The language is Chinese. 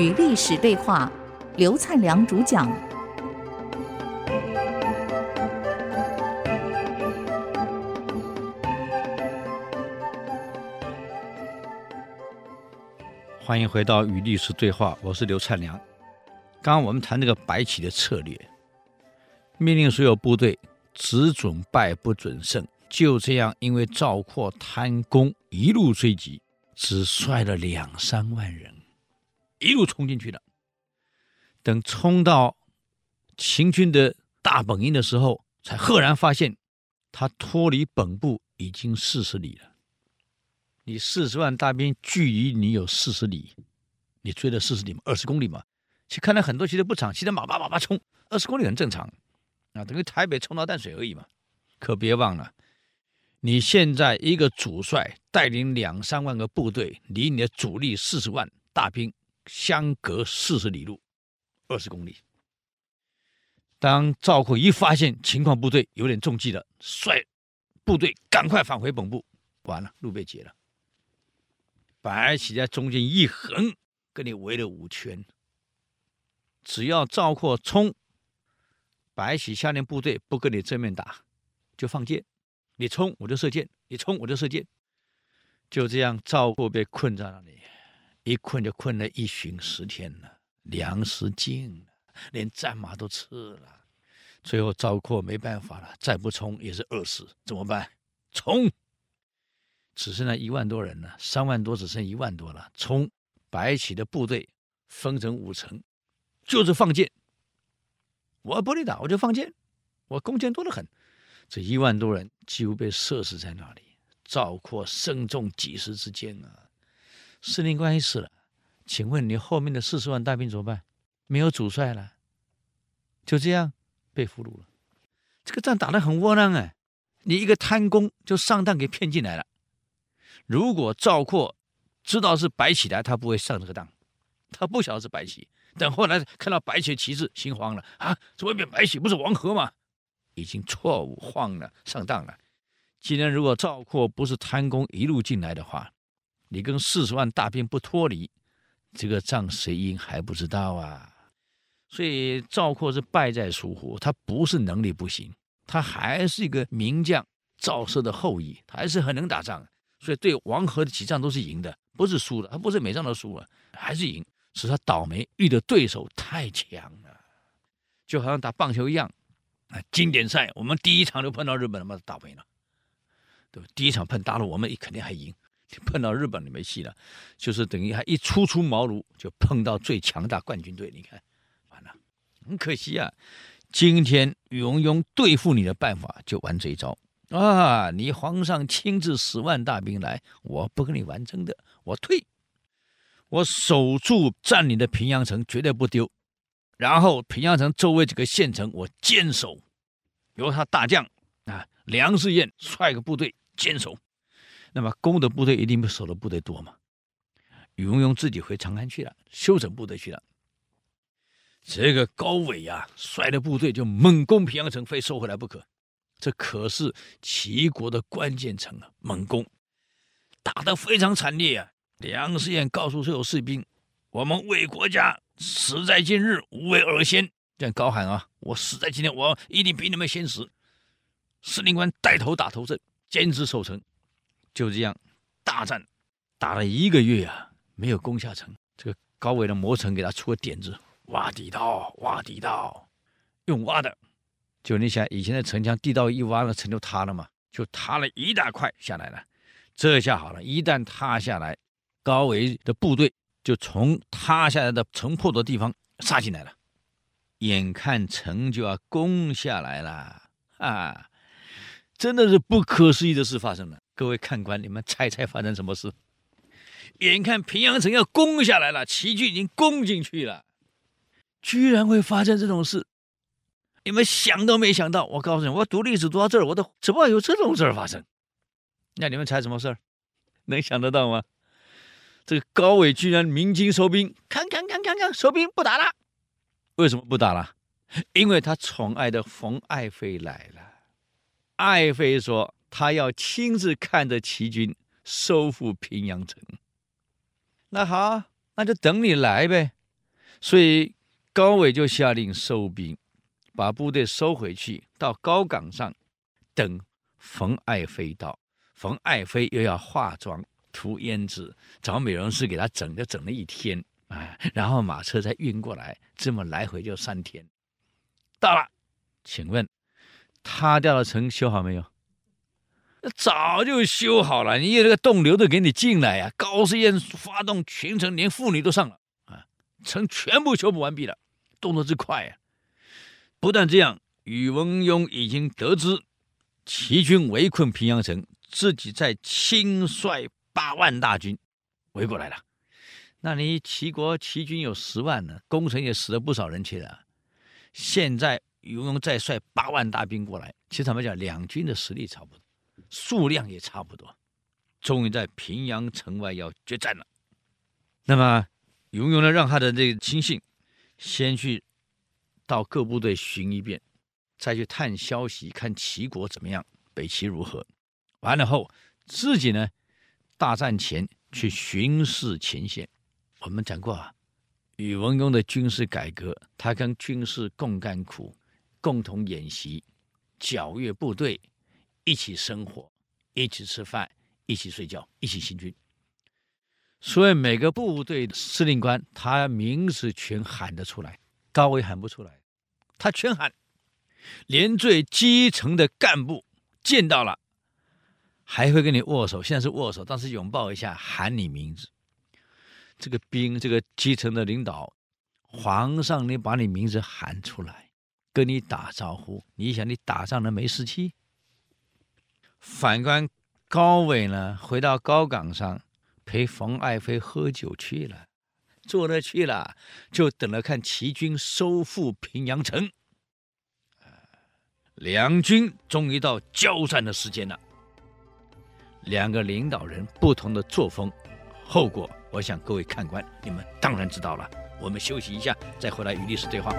与历史对话，刘灿良主讲。欢迎回到与历史对话，我是刘灿良。刚刚我们谈这个白起的策略，命令所有部队只准败不准胜。就这样，因为赵括贪功，一路追击，只率了两三万人，一路冲进去了。等冲到秦军的大本营的时候，才赫然发现，他脱离本部已经四十里了。你四十万大兵，距离你有四十里，你追了四十里嘛，二十公里嘛。其实看来很多骑的不长，骑的马叭马叭冲，二十公里很正常啊，等于台北冲到淡水而已嘛。可别忘了。你现在一个主帅带领两三万个部队，离你的主力四十万大兵相隔四十里路，二十公里。当赵括一发现情况不对，有点中计了，率部队赶快返回本部，完了，路被截了。白起在中间一横，跟你围了五圈。只要赵括冲，白起下令部队不跟你正面打，就放箭。你冲我就射箭，你冲我就射箭，就这样，赵括被困在那里，一困就困了一旬十天了，粮食尽了，连战马都吃了，最后赵括没办法了，再不冲也是饿死，怎么办？冲，只剩了一万多人了，三万多只剩一万多了，冲，白起的部队分成五层，就是放箭，我不理打，我就放箭，我弓箭多得很。这一万多人几乎被射死在那里，赵括身中几十支箭啊！司令官死了，请问你后面的四十万大兵怎么办？没有主帅了，就这样被俘虏了。这个仗打得很窝囊啊！你一个贪功就上当给骗进来了。如果赵括知道是白起来，他不会上这个当，他不晓得是白起。等后来看到白起的旗帜，心慌了啊！这外面白起不是王和吗？已经错误慌了，上当了。既然如果赵括不是贪功一路进来的话，你跟四十万大兵不脱离，这个仗谁赢还不知道啊。所以赵括是败在疏忽，他不是能力不行，他还是一个名将赵奢的后裔，他还是很能打仗。所以对王和的几仗都是赢的，不是输的，他不是每仗都输了，还是赢，是他倒霉遇的对手太强了，就好像打棒球一样。啊，经典赛我们第一场就碰到日本，他妈打没了，对吧？第一场碰大陆，我们肯定还赢；碰到日本就没戏了，就是等于还一初出茅庐就碰到最强大冠军队，你看，完了，很可惜啊。今天宇文邕对付你的办法就玩这一招啊！你皇上亲自十万大兵来，我不跟你玩真的，我退，我守住占领的平阳城，绝对不丢。然后平阳城周围几个县城我坚守，由他大将啊梁士彦率个部队坚守，那么攻的部队一定比守的部队多嘛？宇文邕自己回长安去了，休整部队去了。这个高纬呀率的部队就猛攻平阳城，非收回来不可。这可是齐国的关键城啊，猛攻打得非常惨烈啊！梁士彦告诉所有士兵：“我们为国家。”死在今日，无为而先，这样高喊啊！我死在今天，我一定比你们先死。司令官带头打头阵，坚持守城，就这样大战打了一个月啊，没有攻下城。这个高纬的谋臣给他出个点子：挖地道，挖地道，用挖的。就你想，以前的城墙地道一挖，了城就塌了嘛，就塌了一大块下来了。这下好了，一旦塌下来，高纬的部队。就从塌下来的城破的地方杀进来了，眼看城就要攻下来了啊！真的是不可思议的事发生了。各位看官，你们猜猜发生什么事？眼看平阳城要攻下来了，齐军已经攻进去了，居然会发生这种事，你们想都没想到。我告诉你，我读历史读到这儿，我都怎么会有这种事儿发生？那你们猜什么事儿？能想得到吗？这个高纬居然鸣金收兵，看看看看看，收兵不打了。为什么不打了？因为他宠爱的冯爱妃来了。爱妃说，她要亲自看着齐军收复平阳城。那好，那就等你来呗。所以高纬就下令收兵，把部队收回去，到高岗上等冯爱妃到。冯爱妃又要化妆、涂胭脂、找美容师给她整，就整了一天啊，然后马车再运过来，这么来回就三天。到了，请问塌掉的城修好没有？早就修好了，你有那个洞留着给你进来呀、啊。高士燕发动全城，连妇女都上了啊，城全部修补完毕了，动作之快呀、啊！不但这样，宇文邕已经得知齐军围困平阳城。自己在亲率八万大军围过来了，那你齐国齐军有十万呢，攻城也死了不少人去了。现在宇文再率八万大兵过来，其实他们讲两军的实力差不多，数量也差不多，终于在平阳城外要决战了。那么宇文呢，让他的这个亲信先去到各部队巡一遍，再去探消息，看齐国怎么样，北齐如何。完了后，自己呢，大战前去巡视前线。我们讲过啊，宇文邕的军事改革，他跟军士共甘苦，共同演习，缴阅部队，一起生活，一起吃饭，一起睡觉，一起行军。所以每个部队司令官，他名字全喊得出来，高伟喊不出来，他全喊，连最基层的干部见到了。还会跟你握手，现在是握手，当时拥抱一下，喊你名字。这个兵，这个基层的领导，皇上，你把你名字喊出来，跟你打招呼。你想，你打仗能没士气？反观高伟呢，回到高岗上，陪冯爱妃喝酒去了，坐着去了，就等着看齐军收复平阳城。两军终于到交战的时间了。两个领导人不同的作风，后果我想各位看官你们当然知道了。我们休息一下，再回来与历史对话。